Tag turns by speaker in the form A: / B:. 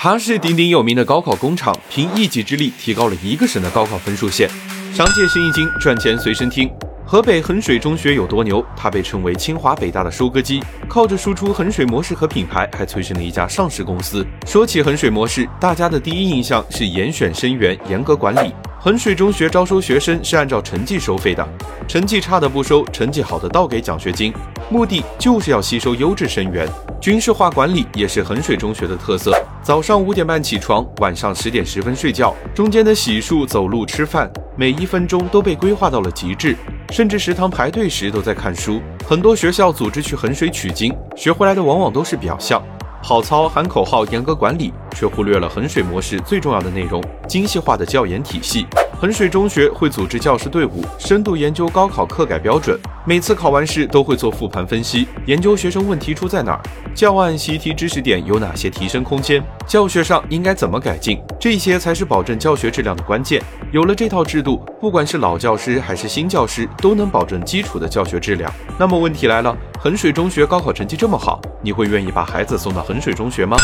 A: 它是鼎鼎有名的高考工厂，凭一己之力提高了一个省的高考分数线。商界生意经，赚钱随身听。河北衡水中学有多牛？它被称为清华北大的收割机，靠着输出衡水模式和品牌，还催生了一家上市公司。说起衡水模式，大家的第一印象是严选生源，严格管理。衡水中学招收学生是按照成绩收费的，成绩差的不收，成绩好的倒给奖学金，目的就是要吸收优质生源。军事化管理也是衡水中学的特色。早上五点半起床，晚上十点十分睡觉，中间的洗漱、走路、吃饭，每一分钟都被规划到了极致。甚至食堂排队时都在看书。很多学校组织去衡水取经，学回来的往往都是表象，跑操、喊口号、严格管理，却忽略了衡水模式最重要的内容——精细化的教研体系。衡水中学会组织教师队伍，深度研究高考课改标准。每次考完试都会做复盘分析，研究学生问题出在哪儿，教案习题知识点有哪些提升空间，教学上应该怎么改进，这些才是保证教学质量的关键。有了这套制度，不管是老教师还是新教师，都能保证基础的教学质量。那么问题来了，衡水中学高考成绩这么好，你会愿意把孩子送到衡水中学吗？